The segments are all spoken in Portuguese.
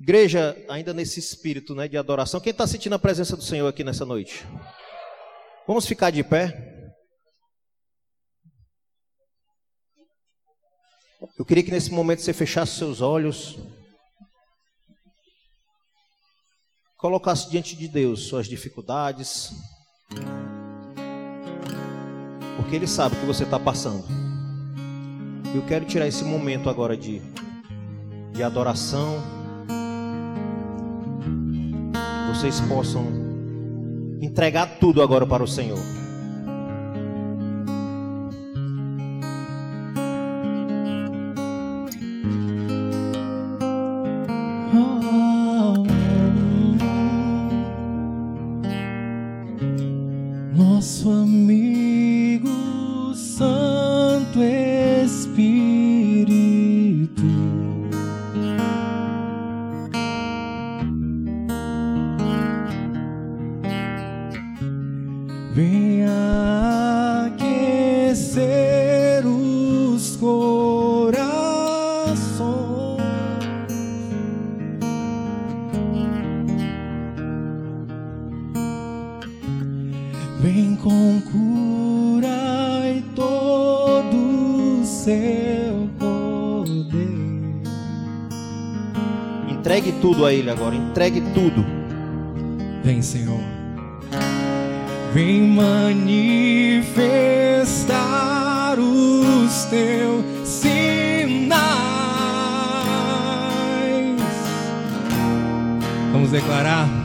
Igreja, ainda nesse espírito né, de adoração, quem está sentindo a presença do Senhor aqui nessa noite? Vamos ficar de pé. Eu queria que nesse momento você fechasse seus olhos, colocasse diante de Deus suas dificuldades, porque Ele sabe o que você está passando. Eu quero tirar esse momento agora de, de adoração vocês possam entregar tudo agora para o Senhor. Tudo a Ele agora. Entregue tudo. Vem, Senhor. Vem manifestar os teus sinais. Vamos declarar.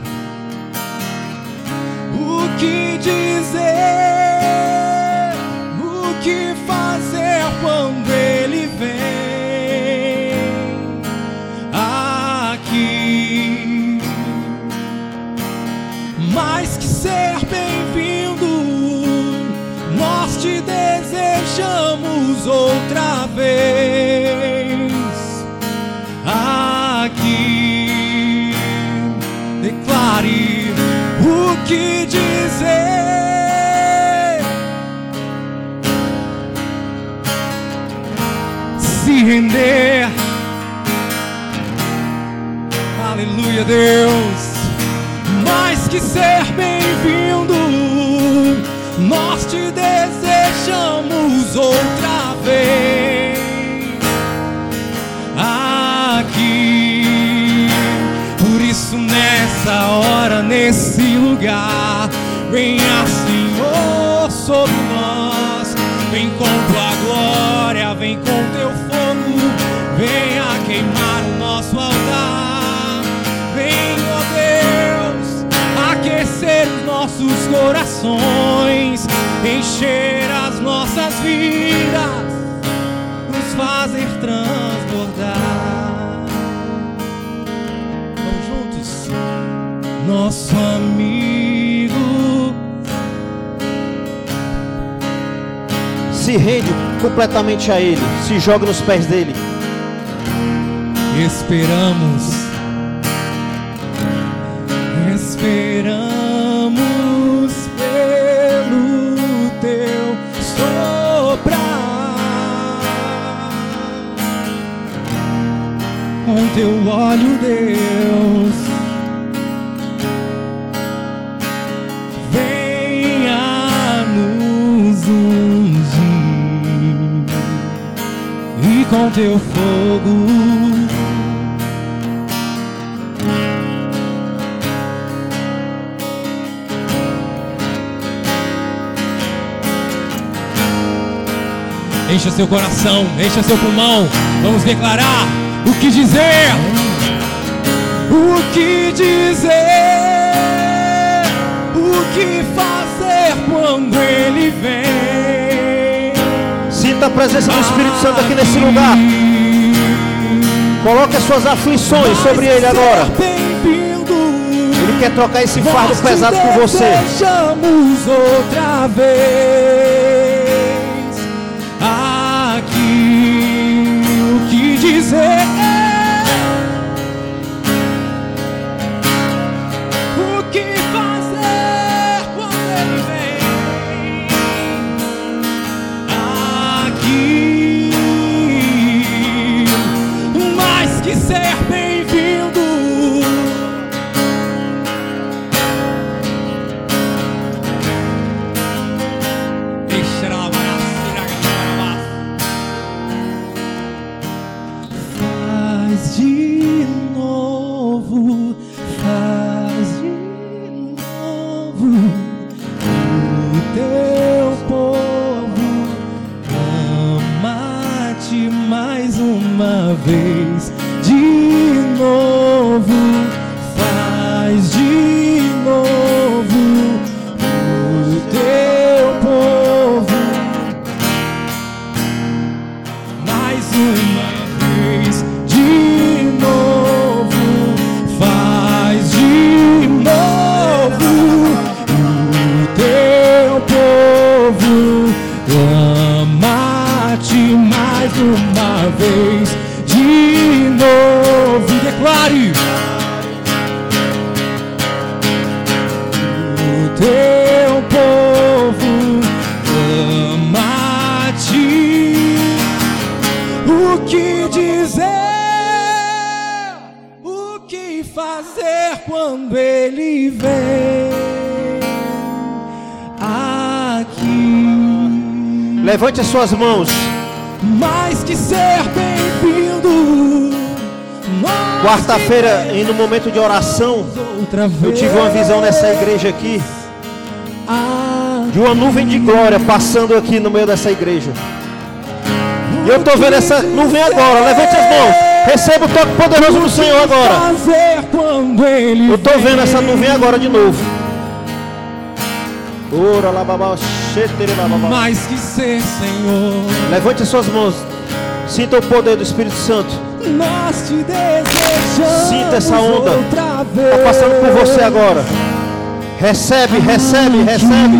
Render. Aleluia, Deus mais que ser bem-vindo, nós te desejamos outra vez aqui. Por isso, nessa hora, nesse lugar, venha, Senhor, sobre nós. Vem com tua glória, vem com teu nossos corações, encher as nossas vidas, nos fazer transbordar. Vamos juntos, nosso amigo. Se rende completamente a Ele, se joga nos pés dele. Esperamos esperamos teu olho, Deus. Venha nos ungir e com teu fogo. Encha seu coração, encha seu pulmão. Vamos declarar que dizer. O que dizer? O que fazer quando ele vem? Sinta a presença do Espírito Santo aqui nesse lugar. Coloque as suas aflições sobre ele agora. Ele quer trocar esse fardo pesado com você. Desejamos outra vez. dizer o vez de novo. E declare: O teu povo ama ti O que dizer? O que fazer quando ele vem? aqui? Levante as suas mãos. Mais que ser. Quarta-feira, no momento de oração, eu tive uma visão nessa igreja aqui de uma nuvem de glória passando aqui no meio dessa igreja. E eu estou vendo essa nuvem agora. Levante as mãos. Receba o toque poderoso do Senhor agora. Eu estou vendo essa nuvem agora de novo. Ora lá, babá, Mais que ser, Senhor. Levante as suas mãos. Sinta o poder do Espírito Santo. Nós te desejamos. Sinta essa onda. Está passando por você agora. Recebe, recebe, recebe.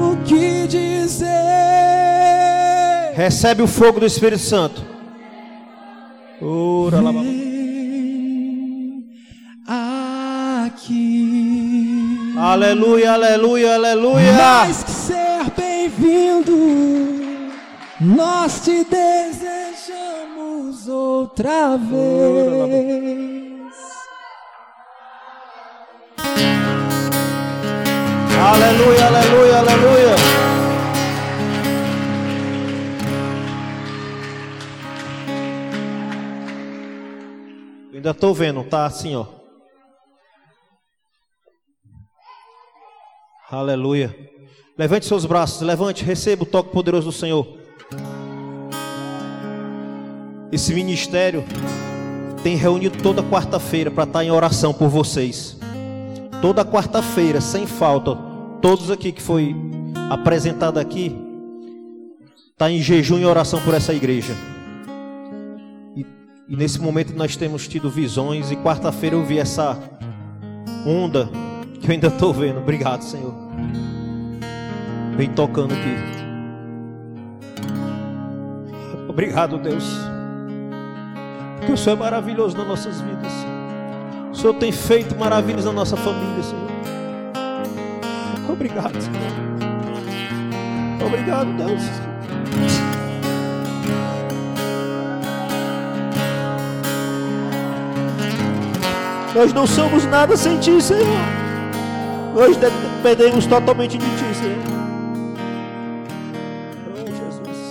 O que dizer? Recebe o fogo do Espírito Santo. Ora, aqui. Aleluia, aleluia, aleluia. Mais que ser bem-vindo, nós te desejamos outra vez. Aleluia, aleluia, aleluia. Eu ainda estou vendo, tá assim, ó. Aleluia. Levante seus braços, levante, receba o toque poderoso do Senhor. Esse ministério tem reunido toda quarta-feira para estar em oração por vocês. Toda quarta-feira, sem falta, todos aqui que foi apresentado aqui, está em jejum e oração por essa igreja. E, e nesse momento nós temos tido visões e quarta-feira eu vi essa onda que eu ainda estou vendo. Obrigado, Senhor. Vem tocando aqui. Obrigado, Deus. Porque o Senhor é maravilhoso nas nossas vidas. O Senhor tem feito maravilhas na nossa família, Senhor. Obrigado, Senhor. Obrigado, Deus. Nós não somos nada sem Ti, Senhor. Nós dependemos totalmente de Ti, Senhor. Oh, Jesus.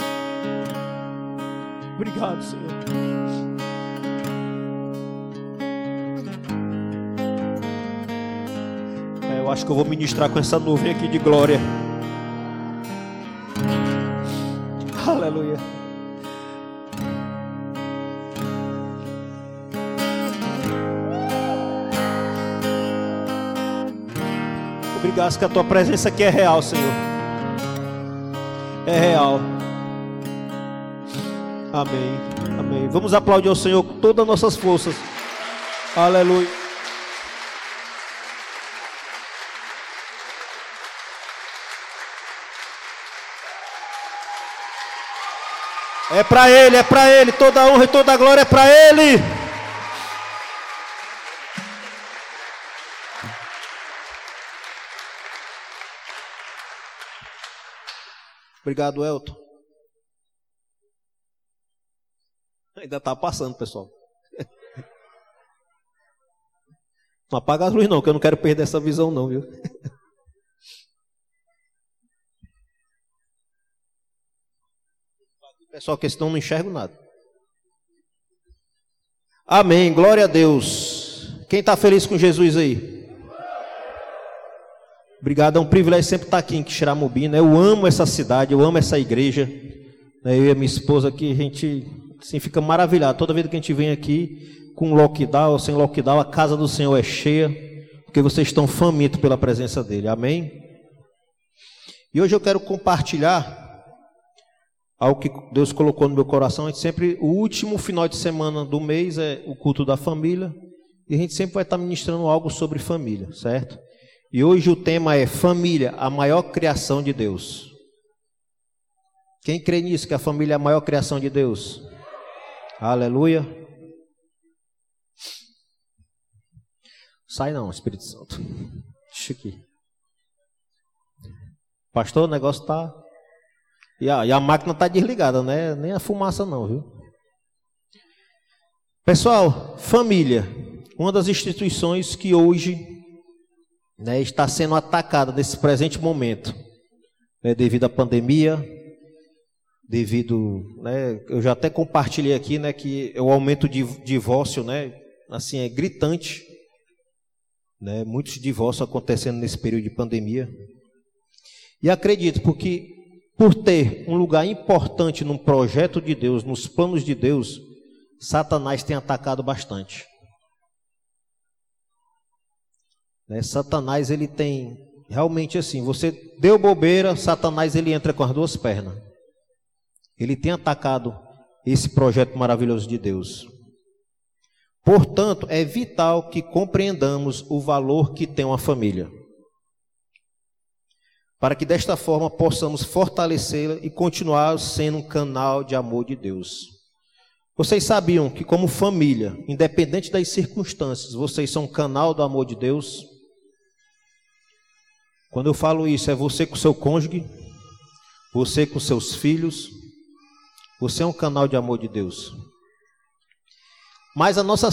Obrigado, Senhor. Acho que eu vou ministrar com essa nuvem aqui de glória. Aleluia. Obrigado que a tua presença aqui é real, Senhor. É real. Amém. Amém. Vamos aplaudir ao Senhor com todas as nossas forças. Aleluia. É para Ele, é para Ele. Toda honra e toda glória é para Ele. Obrigado, Elton. Ainda está passando, pessoal. Não apaga as luzes não, que eu não quero perder essa visão não, viu? Pessoal, que senão não enxergo nada. Amém, glória a Deus. Quem está feliz com Jesus aí? Obrigado, é um privilégio sempre estar aqui em Xeramobina. Eu amo essa cidade, eu amo essa igreja. Né, eu e a minha esposa aqui, a gente assim, fica maravilhado. Toda vez que a gente vem aqui, com lockdown ou sem lockdown, a casa do Senhor é cheia, porque vocês estão famintos pela presença dEle. Amém? E hoje eu quero compartilhar algo que Deus colocou no meu coração. A gente sempre, o último final de semana do mês é o culto da família. E a gente sempre vai estar ministrando algo sobre família, certo? E hoje o tema é família, a maior criação de Deus. Quem crê nisso, que a família é a maior criação de Deus? Aleluia. Sai não, Espírito Santo. Deixa aqui. Pastor, o negócio está. E a, e a máquina está desligada, né? Nem a fumaça não, viu? Pessoal, família, uma das instituições que hoje né, está sendo atacada nesse presente momento, né, devido à pandemia, devido, né, eu já até compartilhei aqui, né, que o aumento de divórcio, né, assim é gritante, né, muitos divórcios acontecendo nesse período de pandemia. E acredito porque por ter um lugar importante num projeto de Deus, nos planos de Deus, Satanás tem atacado bastante. Né? Satanás ele tem realmente assim, você deu bobeira, Satanás ele entra com as duas pernas. Ele tem atacado esse projeto maravilhoso de Deus. Portanto, é vital que compreendamos o valor que tem uma família. Para que desta forma possamos fortalecê-la e continuar sendo um canal de amor de Deus. Vocês sabiam que, como família, independente das circunstâncias, vocês são um canal do amor de Deus? Quando eu falo isso, é você com seu cônjuge, você com seus filhos, você é um canal de amor de Deus. Mas a nossa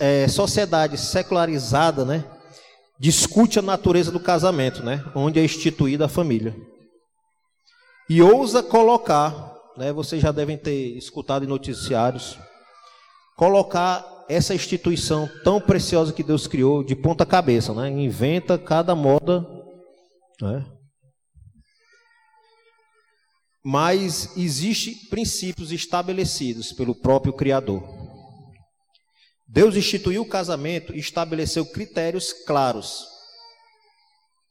é, sociedade secularizada, né, discute a natureza do casamento, né, onde é instituída a família. E ousa colocar, né, vocês já devem ter escutado em noticiários, colocar essa instituição tão preciosa que Deus criou de ponta cabeça, né, inventa cada moda, né, mas existem princípios estabelecidos pelo próprio Criador. Deus instituiu o casamento e estabeleceu critérios claros,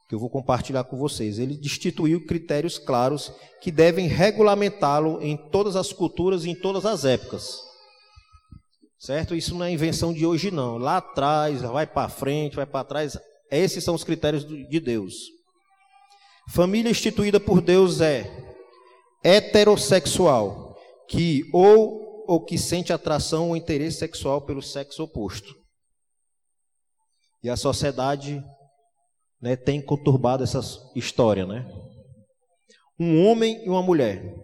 que eu vou compartilhar com vocês. Ele instituiu critérios claros que devem regulamentá-lo em todas as culturas e em todas as épocas. Certo? Isso não é invenção de hoje, não. Lá atrás, vai para frente, vai para trás. Esses são os critérios de Deus. Família instituída por Deus é heterossexual, que ou ou que sente atração ou interesse sexual pelo sexo oposto. E a sociedade né, tem conturbado essa história, né? Um homem e uma mulher.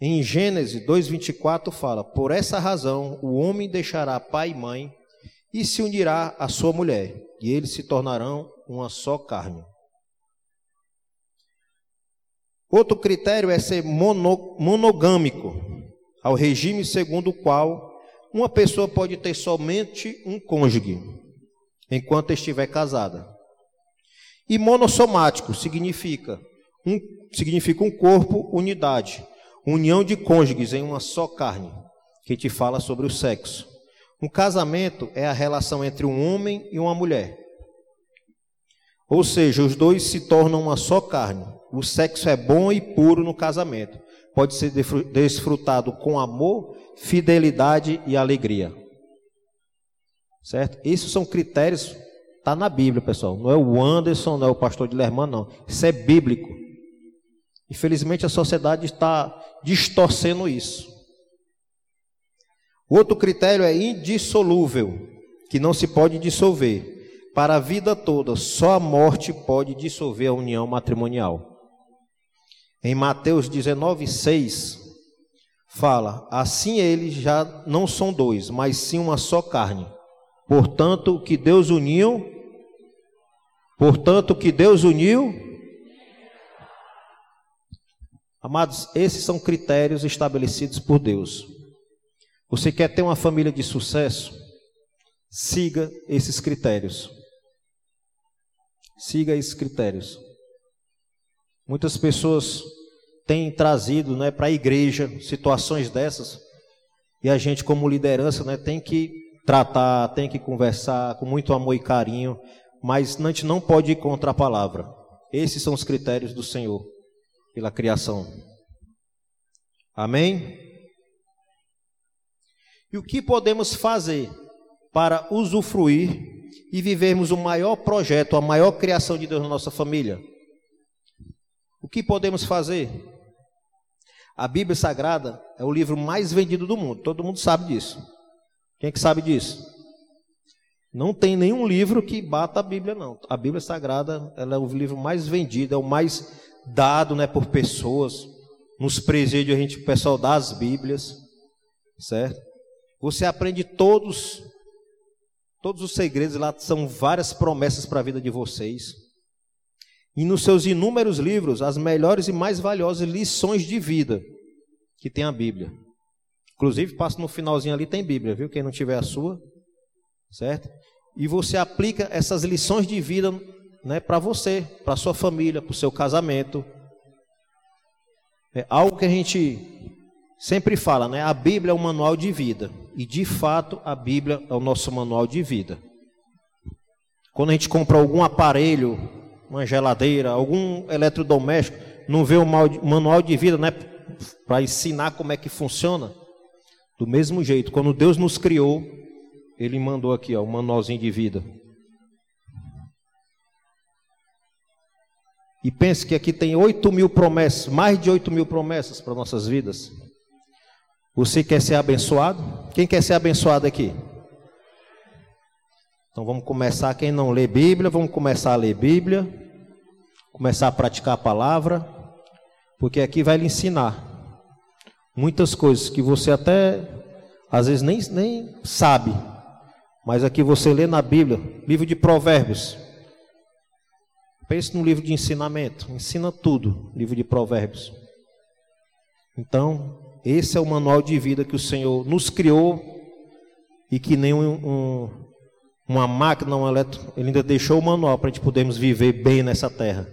Em Gênesis 2:24 fala: "Por essa razão o homem deixará pai e mãe e se unirá à sua mulher, e eles se tornarão uma só carne." Outro critério é ser mono, monogâmico, ao regime segundo o qual uma pessoa pode ter somente um cônjuge, enquanto estiver casada. E monossomático significa um, significa um corpo, unidade, união de cônjuges em uma só carne, que te fala sobre o sexo. Um casamento é a relação entre um homem e uma mulher. Ou seja, os dois se tornam uma só carne. O sexo é bom e puro no casamento. Pode ser desfrutado com amor, fidelidade e alegria. Certo? Esses são critérios, está na Bíblia, pessoal. Não é o Anderson, não é o pastor de Lerman, não. Isso é bíblico. Infelizmente a sociedade está distorcendo isso. Outro critério é indissolúvel, que não se pode dissolver. Para a vida toda, só a morte pode dissolver a união matrimonial. Em Mateus 19, 6, fala: Assim eles já não são dois, mas sim uma só carne. Portanto, o que Deus uniu, portanto, o que Deus uniu. Amados, esses são critérios estabelecidos por Deus. Você quer ter uma família de sucesso? Siga esses critérios. Siga esses critérios. Muitas pessoas têm trazido né, para a igreja situações dessas, e a gente, como liderança, né, tem que tratar, tem que conversar com muito amor e carinho, mas a gente não pode ir contra a palavra. Esses são os critérios do Senhor pela criação. Amém? E o que podemos fazer para usufruir e vivermos o maior projeto, a maior criação de Deus na nossa família? O que podemos fazer? A Bíblia Sagrada é o livro mais vendido do mundo, todo mundo sabe disso. Quem é que sabe disso? Não tem nenhum livro que bata a Bíblia, não. A Bíblia Sagrada é o livro mais vendido, é o mais dado né, por pessoas. Nos presídios a gente, o pessoal dá as Bíblias, certo? Você aprende todos todos os segredos lá são várias promessas para a vida de vocês. E nos seus inúmeros livros, as melhores e mais valiosas lições de vida que tem a Bíblia. Inclusive, passa no finalzinho ali tem Bíblia, viu? Quem não tiver a sua, certo? E você aplica essas lições de vida, né, para você, para sua família, para o seu casamento. É algo que a gente sempre fala, né? A Bíblia é um manual de vida. E de fato, a Bíblia é o nosso manual de vida. Quando a gente compra algum aparelho, uma geladeira, algum eletrodoméstico, não vê o manual de vida, né? Para ensinar como é que funciona. Do mesmo jeito, quando Deus nos criou, Ele mandou aqui, ó, um manualzinho de vida. E pense que aqui tem 8 mil promessas, mais de 8 mil promessas para nossas vidas. Você quer ser abençoado? Quem quer ser abençoado aqui? Então vamos começar. Quem não lê Bíblia, vamos começar a ler Bíblia, começar a praticar a palavra, porque aqui vai lhe ensinar muitas coisas que você até às vezes nem, nem sabe, mas aqui você lê na Bíblia, livro de Provérbios. Pense no livro de ensinamento, ensina tudo, livro de Provérbios. Então, esse é o manual de vida que o Senhor nos criou e que nem um, um, uma máquina, um eletro, ele ainda deixou o manual para a gente podermos viver bem nessa terra.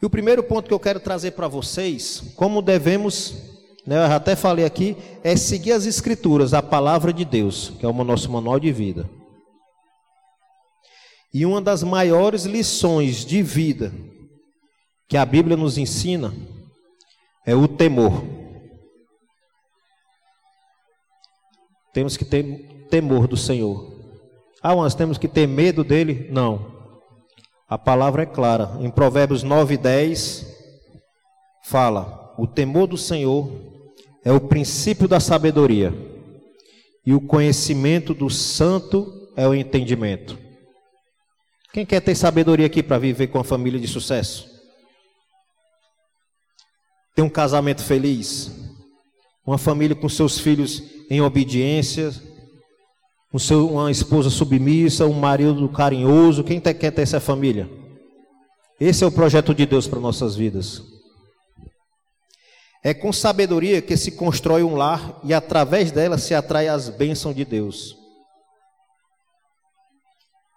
E o primeiro ponto que eu quero trazer para vocês, como devemos, né, eu até falei aqui, é seguir as Escrituras, a palavra de Deus, que é o nosso manual de vida. E uma das maiores lições de vida que a Bíblia nos ensina é o temor. Temos que ter temor do Senhor. Ah, nós temos que ter medo dele? Não. A palavra é clara. Em Provérbios 9 e 10, fala: O temor do Senhor é o princípio da sabedoria, e o conhecimento do santo é o entendimento. Quem quer ter sabedoria aqui para viver com a família de sucesso? ter um casamento feliz, uma família com seus filhos em obediência, seu, uma esposa submissa, um marido carinhoso. Quem quer ter essa família? Esse é o projeto de Deus para nossas vidas. É com sabedoria que se constrói um lar e através dela se atrai as bênçãos de Deus.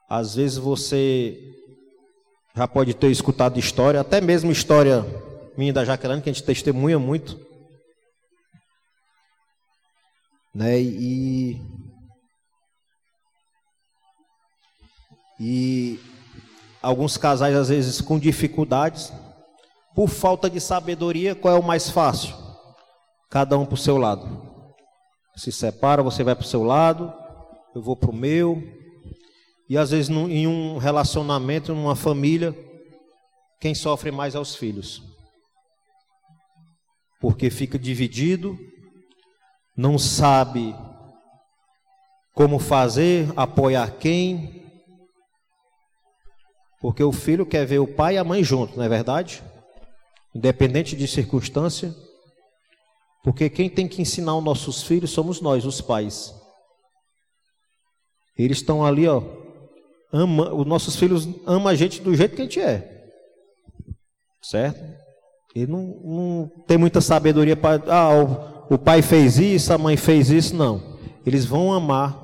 Às vezes você já pode ter escutado história, até mesmo história minha da Jaqueline, que a gente testemunha muito. Né? E, e alguns casais, às vezes, com dificuldades, por falta de sabedoria, qual é o mais fácil? Cada um para o seu lado. Se separa, você vai para o seu lado, eu vou para o meu. E às vezes, em um relacionamento, numa família, quem sofre mais é os filhos porque fica dividido, não sabe como fazer, apoiar quem. Porque o filho quer ver o pai e a mãe juntos, não é verdade? Independente de circunstância. Porque quem tem que ensinar os nossos filhos somos nós, os pais. Eles estão ali, ó. Ama, os nossos filhos amam a gente do jeito que a gente é. Certo? Ele não, não tem muita sabedoria para. Ah, o, pai fez isso, a mãe fez isso, não. Eles vão amar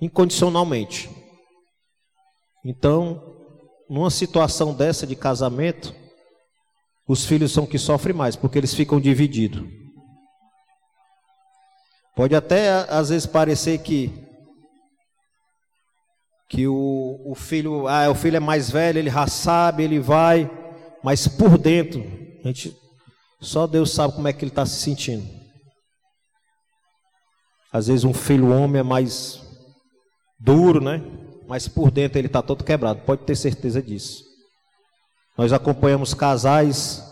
incondicionalmente. Então, numa situação dessa de casamento, os filhos são que sofrem mais, porque eles ficam divididos. Pode até às vezes parecer que que o, o filho, ah, o filho é mais velho, ele já sabe, ele vai, mas por dentro a gente, só Deus sabe como é que ele está se sentindo. Às vezes um filho homem é mais duro, né? Mas por dentro ele está todo quebrado. Pode ter certeza disso. Nós acompanhamos casais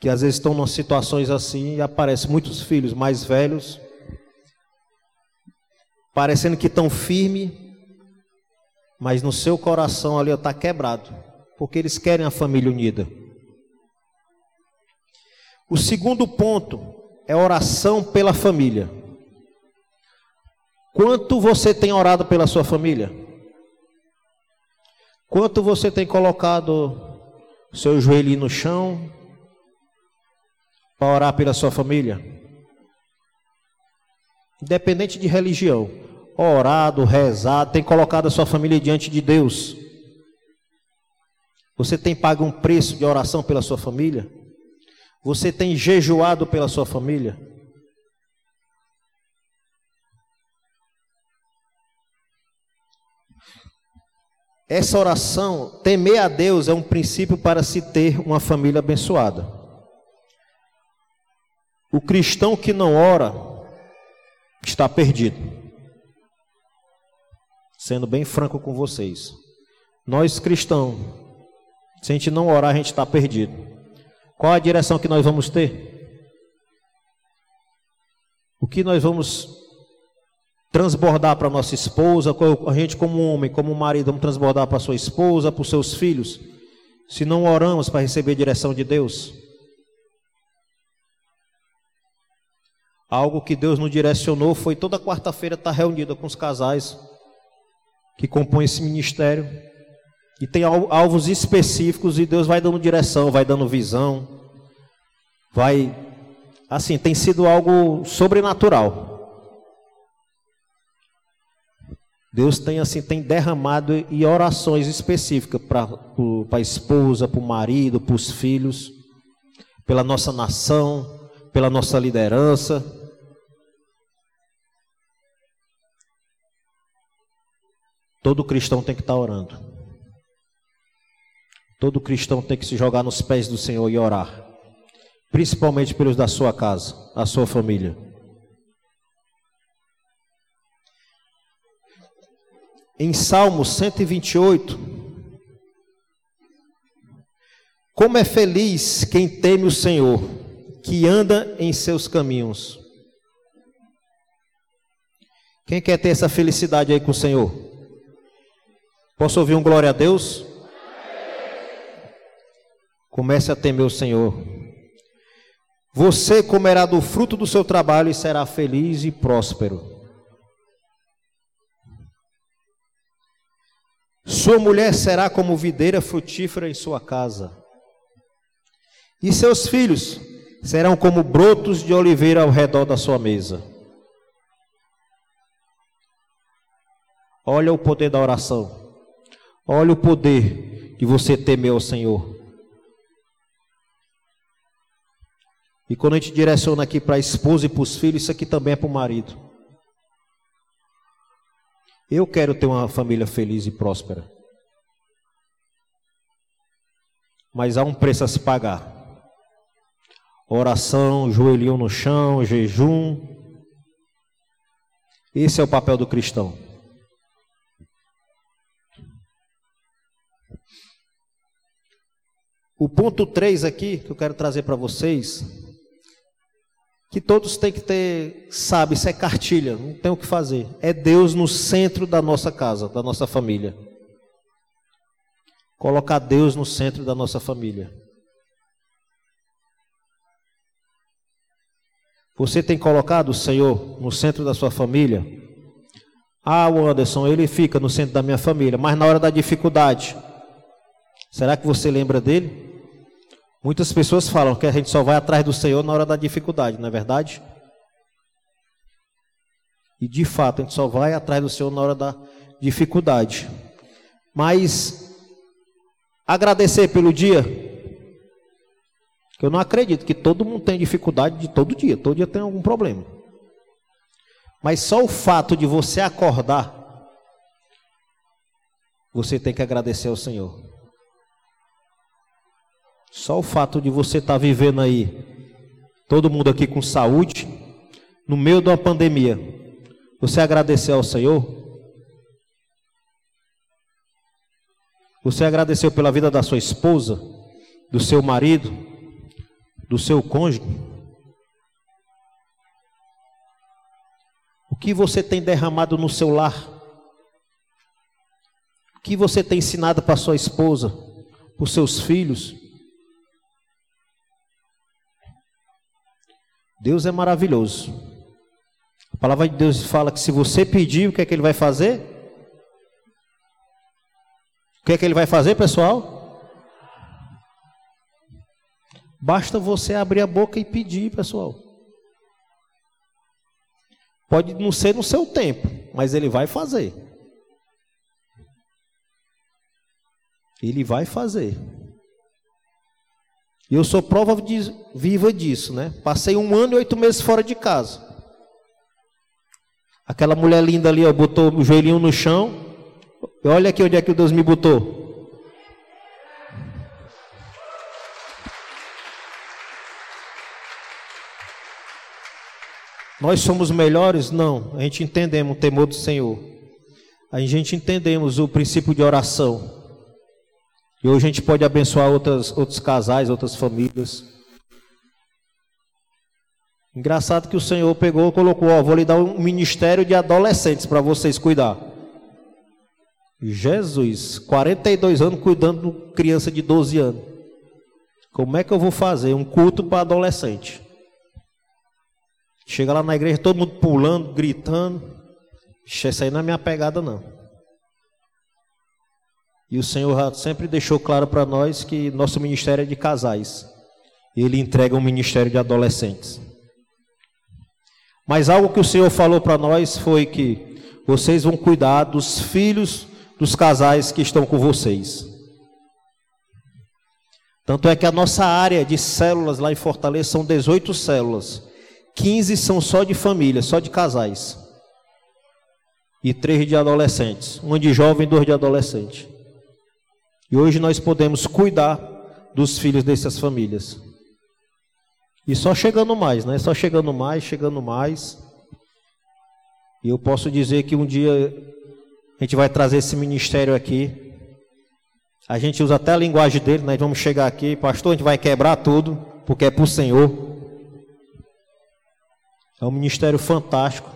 que às vezes estão em situações assim e aparecem muitos filhos mais velhos, parecendo que estão firmes, mas no seu coração ali está quebrado, porque eles querem a família unida. O segundo ponto é oração pela família. Quanto você tem orado pela sua família? Quanto você tem colocado seu joelho no chão para orar pela sua família? Independente de religião, orado, rezado, tem colocado a sua família diante de Deus. Você tem pago um preço de oração pela sua família? Você tem jejuado pela sua família? Essa oração, temer a Deus, é um princípio para se ter uma família abençoada. O cristão que não ora está perdido. Sendo bem franco com vocês. Nós cristãos, se a gente não orar, a gente está perdido. Qual a direção que nós vamos ter? O que nós vamos transbordar para nossa esposa, a gente como homem, como marido, vamos transbordar para sua esposa, para os seus filhos, se não oramos para receber direção de Deus? Algo que Deus nos direcionou foi toda quarta-feira estar reunida com os casais que compõem esse ministério. E tem alvos específicos e Deus vai dando direção, vai dando visão, vai assim, tem sido algo sobrenatural. Deus tem assim tem derramado e orações específicas para a esposa, para o marido, para os filhos, pela nossa nação, pela nossa liderança. Todo cristão tem que estar orando. Todo cristão tem que se jogar nos pés do Senhor e orar, principalmente pelos da sua casa, a sua família. Em Salmo 128, como é feliz quem teme o Senhor, que anda em seus caminhos. Quem quer ter essa felicidade aí com o Senhor? Posso ouvir um glória a Deus? Comece a temer o Senhor. Você comerá do fruto do seu trabalho e será feliz e próspero. Sua mulher será como videira frutífera em sua casa, e seus filhos serão como brotos de oliveira ao redor da sua mesa. Olha o poder da oração. Olha o poder de você temer ao Senhor. E quando a gente direciona aqui para a esposa e para os filhos, isso aqui também é para o marido. Eu quero ter uma família feliz e próspera. Mas há um preço a se pagar. Oração, joelhinho no chão, jejum. Esse é o papel do cristão. O ponto 3 aqui que eu quero trazer para vocês que todos têm que ter, sabe, isso é cartilha, não tem o que fazer. É Deus no centro da nossa casa, da nossa família. Colocar Deus no centro da nossa família. Você tem colocado o Senhor no centro da sua família? Ah, o Anderson, ele fica no centro da minha família, mas na hora da dificuldade, será que você lembra dele? Muitas pessoas falam que a gente só vai atrás do Senhor na hora da dificuldade, não é verdade? E de fato, a gente só vai atrás do Senhor na hora da dificuldade. Mas agradecer pelo dia, que eu não acredito que todo mundo tem dificuldade de todo dia, todo dia tem algum problema. Mas só o fato de você acordar, você tem que agradecer ao Senhor. Só o fato de você estar tá vivendo aí, todo mundo aqui com saúde, no meio de uma pandemia, você agradecer ao Senhor? Você agradeceu pela vida da sua esposa, do seu marido, do seu cônjuge? O que você tem derramado no seu lar? O que você tem ensinado para sua esposa, para os seus filhos? Deus é maravilhoso. A palavra de Deus fala que se você pedir, o que é que ele vai fazer? O que é que ele vai fazer, pessoal? Basta você abrir a boca e pedir, pessoal. Pode não ser no seu tempo, mas ele vai fazer. Ele vai fazer. E eu sou prova de, viva disso, né? Passei um ano e oito meses fora de casa. Aquela mulher linda ali, ó, botou o joelhinho no chão. Olha aqui onde é que Deus me botou. Nós somos melhores? Não. A gente entendemos o temor do Senhor. A gente entendemos o princípio de oração. E hoje a gente pode abençoar outras, outros casais, outras famílias. Engraçado que o Senhor pegou e colocou, ó, vou lhe dar um ministério de adolescentes para vocês cuidar. Jesus, 42 anos cuidando de criança de 12 anos. Como é que eu vou fazer um culto para adolescente? Chega lá na igreja, todo mundo pulando, gritando. Isso aí não é minha pegada, não. E o Senhor sempre deixou claro para nós que nosso ministério é de casais. Ele entrega um ministério de adolescentes. Mas algo que o Senhor falou para nós foi que vocês vão cuidar dos filhos dos casais que estão com vocês. Tanto é que a nossa área de células lá em Fortaleza são 18 células. 15 são só de família, só de casais. E três de adolescentes. Um de jovem e dois de adolescente. E hoje nós podemos cuidar dos filhos dessas famílias. E só chegando mais, né? Só chegando mais, chegando mais. E eu posso dizer que um dia a gente vai trazer esse ministério aqui. A gente usa até a linguagem dele, nós né? vamos chegar aqui, pastor, a gente vai quebrar tudo, porque é para o Senhor. É um ministério fantástico,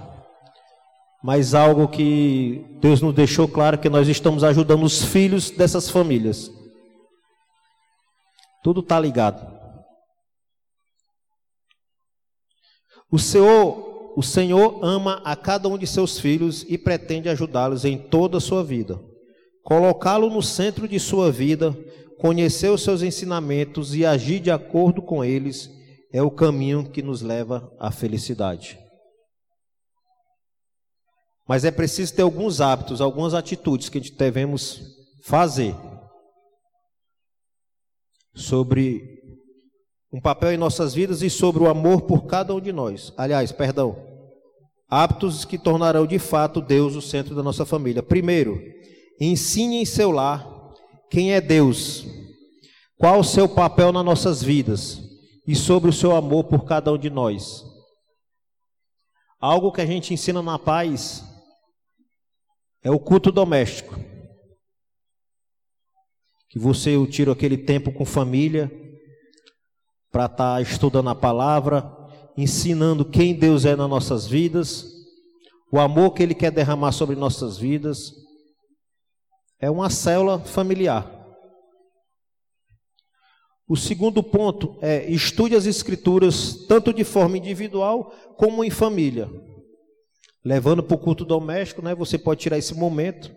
mas algo que Deus nos deixou claro que nós estamos ajudando os filhos dessas famílias. Tudo está ligado. O Senhor, o Senhor ama a cada um de seus filhos e pretende ajudá-los em toda a sua vida. Colocá-lo no centro de sua vida, conhecer os seus ensinamentos e agir de acordo com eles é o caminho que nos leva à felicidade. Mas é preciso ter alguns hábitos, algumas atitudes que a gente devemos fazer sobre um papel em nossas vidas e sobre o amor por cada um de nós. Aliás, perdão, hábitos que tornarão de fato Deus o centro da nossa família. Primeiro, ensine em seu lar quem é Deus, qual o seu papel nas nossas vidas e sobre o seu amor por cada um de nós. Algo que a gente ensina na paz é o culto doméstico. Que você tira aquele tempo com família para estar tá estudando a palavra, ensinando quem Deus é nas nossas vidas, o amor que Ele quer derramar sobre nossas vidas. É uma célula familiar. O segundo ponto é estude as escrituras tanto de forma individual como em família. Levando para o culto doméstico, né, você pode tirar esse momento.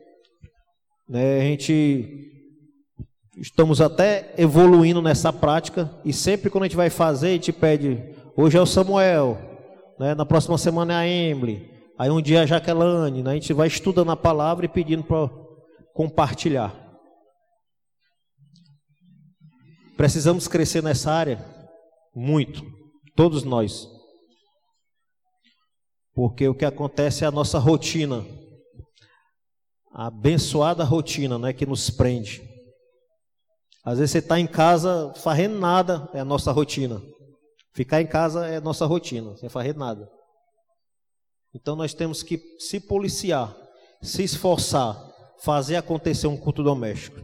Né, a gente estamos até evoluindo nessa prática e sempre quando a gente vai fazer, a gente pede, hoje é o Samuel, né, na próxima semana é a Emily, aí um dia é a Jaqueline, né, a gente vai estudando a palavra e pedindo para compartilhar. Precisamos crescer nessa área muito, todos nós. Porque o que acontece é a nossa rotina, a abençoada rotina, né, que nos prende. Às vezes você está em casa fazendo nada, é a nossa rotina. Ficar em casa é a nossa rotina, sem fazer nada. Então nós temos que se policiar, se esforçar, fazer acontecer um culto doméstico.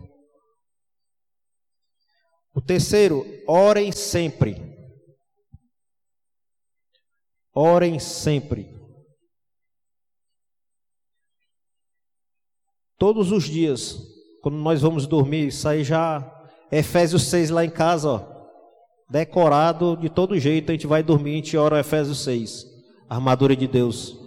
O terceiro, orem sempre. Orem sempre. Todos os dias, quando nós vamos dormir, isso aí já Efésios 6 lá em casa, ó. decorado de todo jeito, a gente vai dormir, a gente ora Efésios 6, armadura de Deus.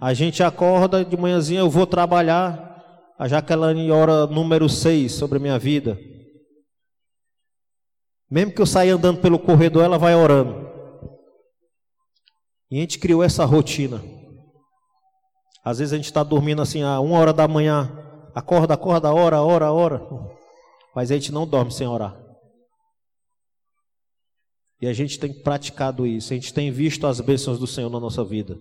A gente acorda de manhãzinha, eu vou trabalhar, a Jaqueline ora número 6 sobre a minha vida. Mesmo que eu saia andando pelo corredor, ela vai orando. E a gente criou essa rotina. Às vezes a gente está dormindo assim, a uma hora da manhã, acorda, acorda, ora, ora, ora. Mas a gente não dorme sem orar. E a gente tem praticado isso, a gente tem visto as bênçãos do Senhor na nossa vida.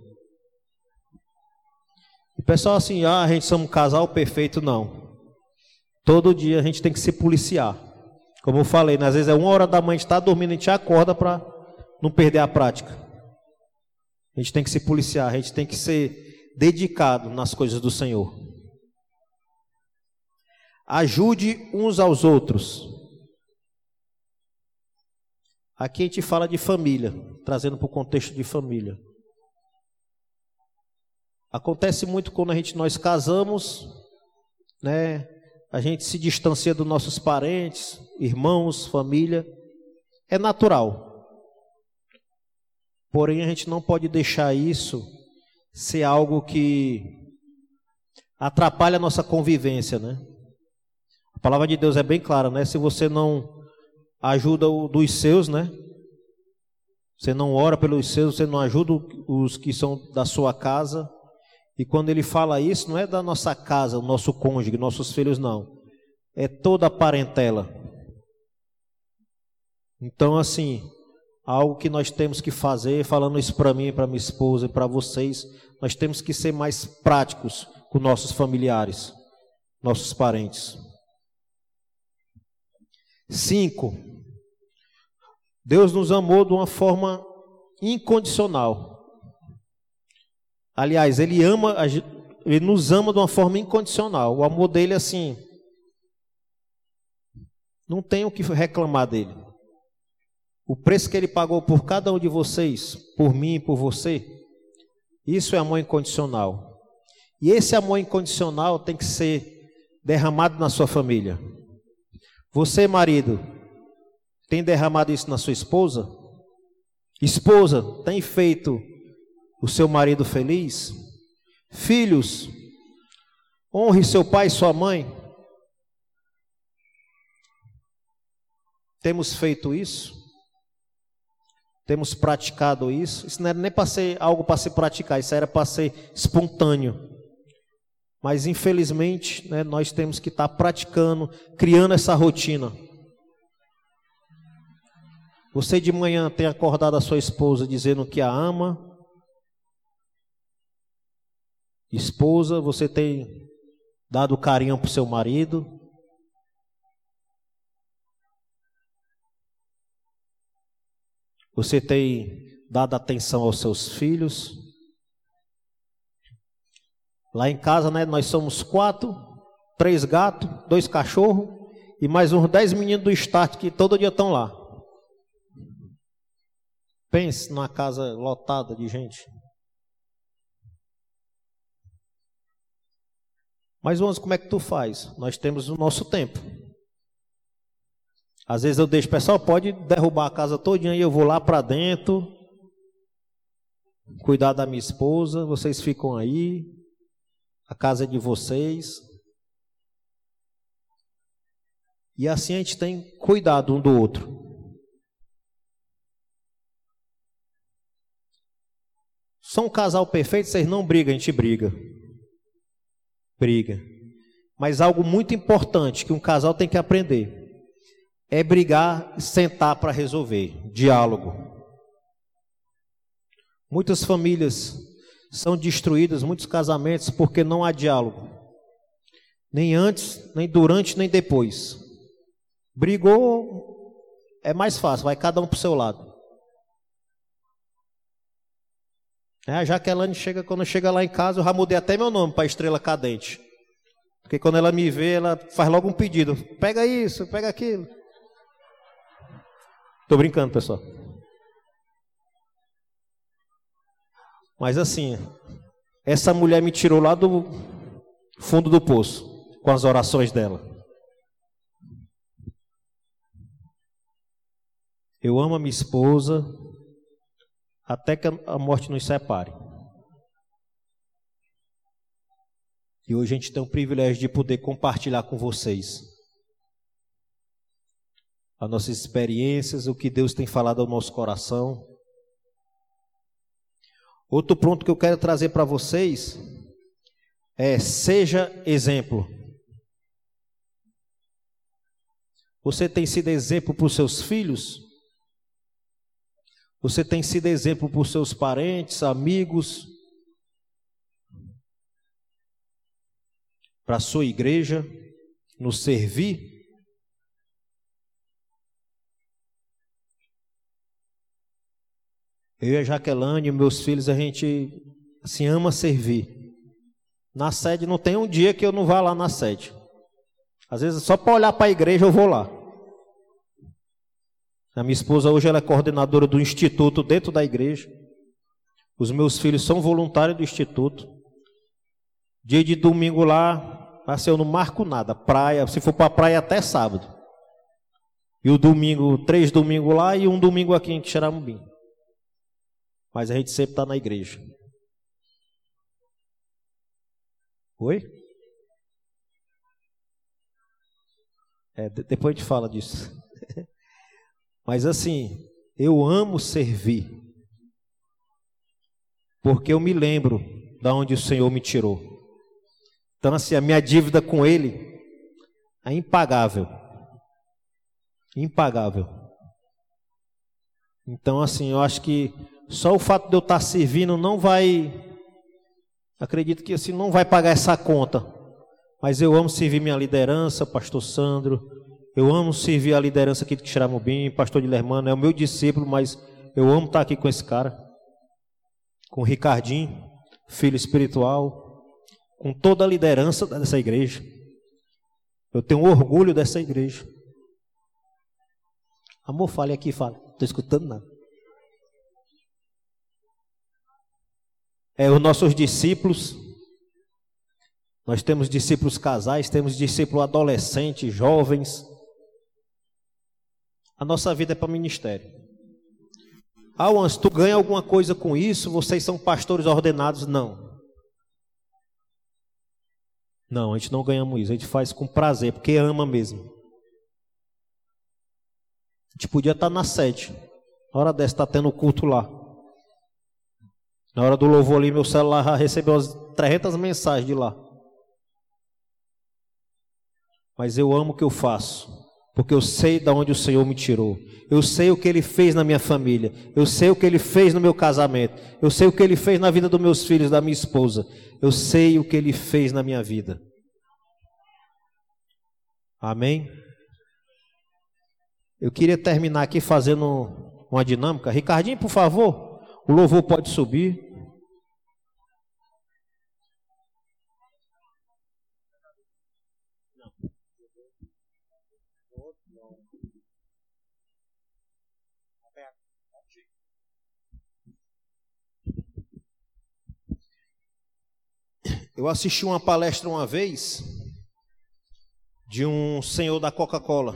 O pessoal assim, ah, a gente somos um casal perfeito, não. Todo dia a gente tem que se policiar. Como eu falei, né? às vezes é uma hora da manhã, a gente está dormindo, a gente acorda para não perder a prática. A gente tem que se policiar, a gente tem que ser dedicado nas coisas do Senhor. Ajude uns aos outros. Aqui a gente fala de família, trazendo para o contexto de família. Acontece muito quando a gente nós casamos, né? A gente se distancia dos nossos parentes, irmãos, família. É natural. Porém, a gente não pode deixar isso ser algo que atrapalha a nossa convivência, né? A palavra de Deus é bem clara, né? Se você não ajuda o dos seus, né? Você não ora pelos seus, você não ajuda os que são da sua casa. E quando ele fala isso, não é da nossa casa, o nosso cônjuge, nossos filhos, não. É toda a parentela. Então, assim, algo que nós temos que fazer, falando isso para mim, para minha esposa e para vocês, nós temos que ser mais práticos com nossos familiares, nossos parentes. Cinco, Deus nos amou de uma forma incondicional. Aliás, Ele ama, Ele nos ama de uma forma incondicional. O amor dele, assim, não tem o que reclamar dele. O preço que Ele pagou por cada um de vocês, por mim e por você, isso é amor incondicional. E esse amor incondicional tem que ser derramado na sua família. Você, marido, tem derramado isso na sua esposa? Esposa, tem feito o seu marido feliz? Filhos, honre seu pai e sua mãe. Temos feito isso? Temos praticado isso? Isso não era nem para ser algo para se praticar, isso era para ser espontâneo. Mas infelizmente, né, nós temos que estar tá praticando, criando essa rotina. Você de manhã tem acordado a sua esposa dizendo que a ama. Esposa, você tem dado carinho para o seu marido. Você tem dado atenção aos seus filhos. Lá em casa, né, nós somos quatro, três gatos, dois cachorros e mais uns dez meninos do start que todo dia estão lá. Pense numa casa lotada de gente. Mas vamos, como é que tu faz? Nós temos o nosso tempo. Às vezes eu deixo, pessoal, pode derrubar a casa todinha e eu vou lá para dentro, cuidar da minha esposa, vocês ficam aí, a casa é de vocês. E assim a gente tem cuidado um do outro. São um casal perfeito, vocês não brigam, a gente briga. Briga. Mas algo muito importante que um casal tem que aprender é brigar e sentar para resolver. Diálogo. Muitas famílias são destruídas muitos casamentos porque não há diálogo. Nem antes, nem durante, nem depois. Brigou, é mais fácil, vai cada um para o seu lado. É, a Jaqueline chega, quando chega lá em casa, eu já mudei até meu nome para Estrela Cadente. Porque quando ela me vê, ela faz logo um pedido. Pega isso, pega aquilo. Tô brincando, pessoal. Mas assim, essa mulher me tirou lá do fundo do poço com as orações dela. Eu amo a minha esposa até que a morte nos separe. E hoje a gente tem o privilégio de poder compartilhar com vocês as nossas experiências, o que Deus tem falado ao nosso coração. Outro ponto que eu quero trazer para vocês é: seja exemplo. Você tem sido exemplo para os seus filhos? Você tem sido exemplo para os seus parentes, amigos, para a sua igreja, nos servir? Eu e a Jaqueline, meus filhos, a gente assim ama servir. Na sede não tem um dia que eu não vá lá na sede. Às vezes só para olhar para a igreja eu vou lá. A minha esposa hoje ela é coordenadora do instituto dentro da igreja. Os meus filhos são voluntários do instituto. Dia de domingo lá, assim, eu não marco nada. Praia, se for para a praia até sábado. E o domingo, três domingos lá e um domingo aqui em Xeramubim mas a gente sempre está na igreja. Oi? É, depois a gente fala disso. Mas assim, eu amo servir. Porque eu me lembro da onde o Senhor me tirou. Então assim, a minha dívida com ele é impagável. Impagável. Então assim, eu acho que só o fato de eu estar servindo não vai. Acredito que assim não vai pagar essa conta. Mas eu amo servir minha liderança, pastor Sandro. Eu amo servir a liderança aqui do Xeramubim, pastor Dilermano, é o meu discípulo, mas eu amo estar aqui com esse cara. Com o Ricardinho, filho espiritual, com toda a liderança dessa igreja. Eu tenho orgulho dessa igreja. Amor, fale aqui, fale. Estou escutando nada. É, os nossos discípulos. Nós temos discípulos casais, temos discípulos adolescentes, jovens. A nossa vida é para ministério. Ah, Once, tu ganha alguma coisa com isso? Vocês são pastores ordenados? Não. Não, a gente não ganhamos isso. A gente faz com prazer, porque ama mesmo. A gente podia estar na sede. A hora dessa está tendo culto lá. Na hora do louvor ali, meu celular recebeu umas 300 mensagens de lá. Mas eu amo o que eu faço, porque eu sei de onde o Senhor me tirou. Eu sei o que Ele fez na minha família. Eu sei o que Ele fez no meu casamento. Eu sei o que Ele fez na vida dos meus filhos, da minha esposa. Eu sei o que Ele fez na minha vida. Amém? Eu queria terminar aqui fazendo uma dinâmica. Ricardinho, por favor, o louvor pode subir. Eu assisti uma palestra uma vez de um senhor da Coca-Cola.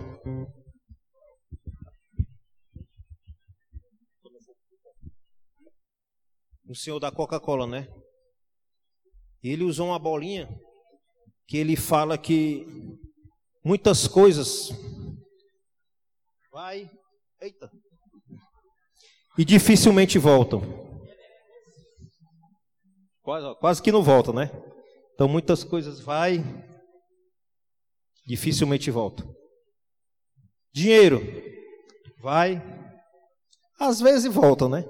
Um senhor da Coca-Cola, né? Ele usou uma bolinha que ele fala que muitas coisas vai, eita, e dificilmente voltam. Quase, quase que não volta, né? Então muitas coisas vai, dificilmente volta. Dinheiro vai, às vezes volta, né?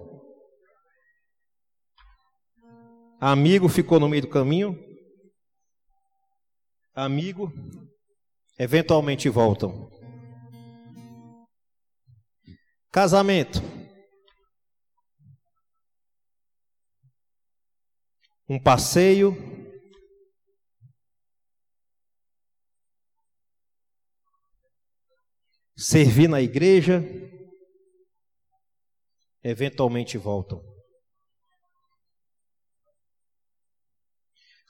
Amigo ficou no meio do caminho. Amigo, eventualmente voltam. Casamento. Um passeio, servir na igreja, eventualmente voltam.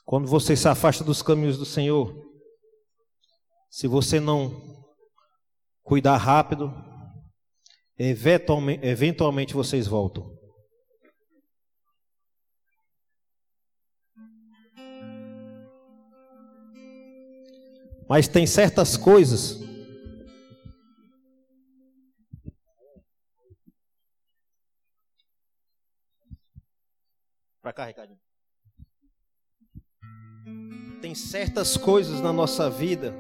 Quando você se afasta dos caminhos do Senhor, se você não cuidar rápido, eventualmente, eventualmente vocês voltam. Mas tem certas coisas para cá, Ricardinho. Tem certas coisas na nossa vida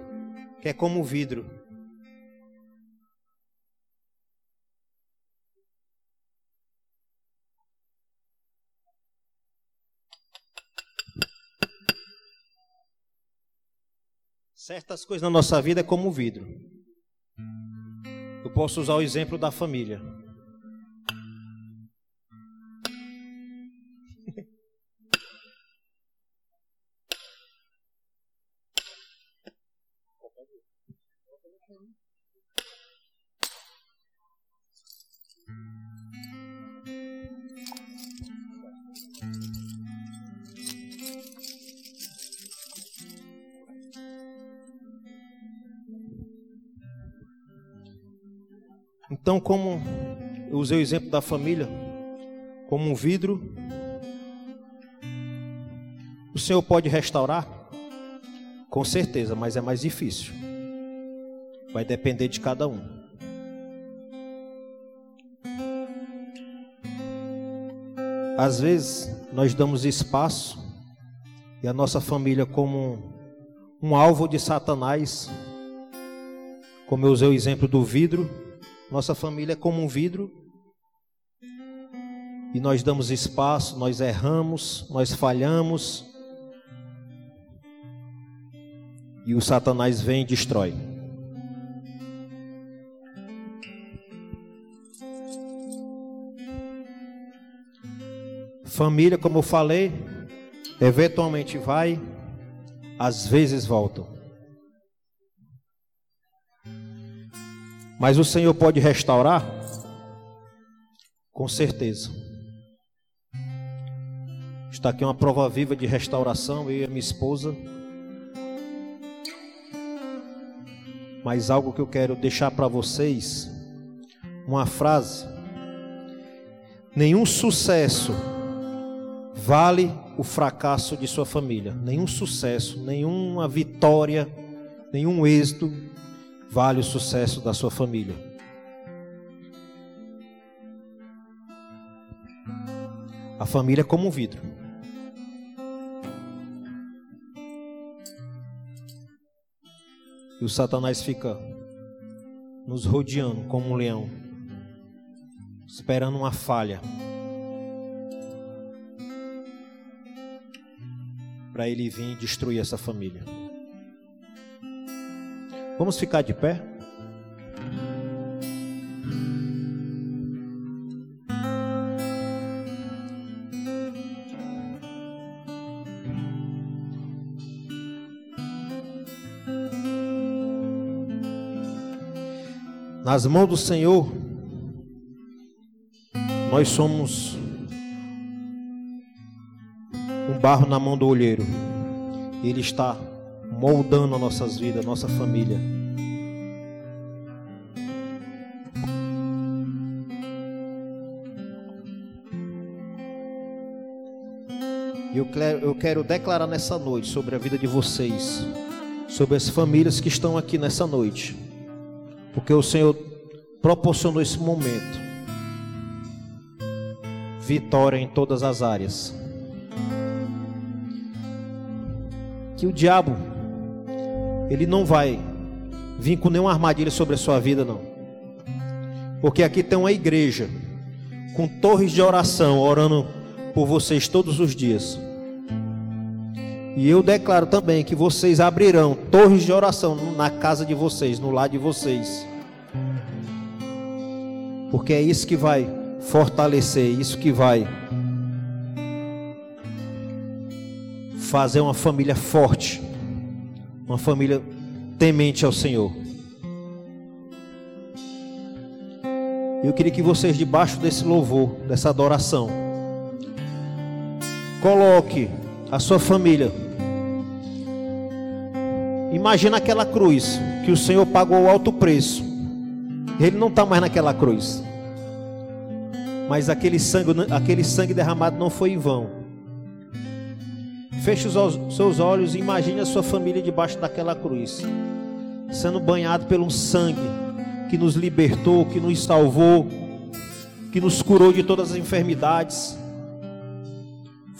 que é como vidro. Certas coisas na nossa vida é como vidro. Eu posso usar o exemplo da família. Então, como eu usei o exemplo da família, como um vidro, o Senhor pode restaurar? Com certeza, mas é mais difícil. Vai depender de cada um. Às vezes, nós damos espaço e a nossa família como um, alvo de Satanás, como eu usei o exemplo do vidro, nossa família é como um vidro. E nós damos espaço, nós erramos, nós falhamos. E o Satanás vem e destrói. Família, como eu falei, eventualmente vai, às vezes voltam. Mas o Senhor pode restaurar? Com certeza. Está aqui uma prova viva de restauração, eu e a minha esposa. Mas algo que eu quero deixar para vocês, uma frase. Nenhum sucesso vale o fracasso de sua família. Nenhum sucesso, nenhuma vitória, nenhum êxito vale o sucesso da sua família. A família é como um vidro. E o Satanás fica nos rodeando como um leão, esperando uma falha. Para ele vir destruir essa família. Vamos ficar de pé? Nas mãos do Senhor, nós somos um barro na mão do olheiro. Ele está moldando as nossas vidas, nossa família. Eu quero, eu quero declarar nessa noite sobre a vida de vocês, sobre as famílias que estão aqui nessa noite, porque o Senhor proporcionou esse momento vitória em todas as áreas. Que o diabo ele não vai vir com nenhuma armadilha sobre a sua vida, não. Porque aqui tem uma igreja com torres de oração orando por vocês todos os dias. E eu declaro também que vocês abrirão torres de oração na casa de vocês, no lar de vocês. Porque é isso que vai fortalecer, isso que vai fazer uma família forte uma família temente ao Senhor. Eu queria que vocês, debaixo desse louvor, dessa adoração, coloque a sua família. Imagina aquela cruz que o Senhor pagou alto preço. Ele não está mais naquela cruz. Mas aquele sangue, aquele sangue derramado não foi em vão. Feche os seus olhos e imagine a sua família debaixo daquela cruz, sendo banhado pelo sangue que nos libertou, que nos salvou, que nos curou de todas as enfermidades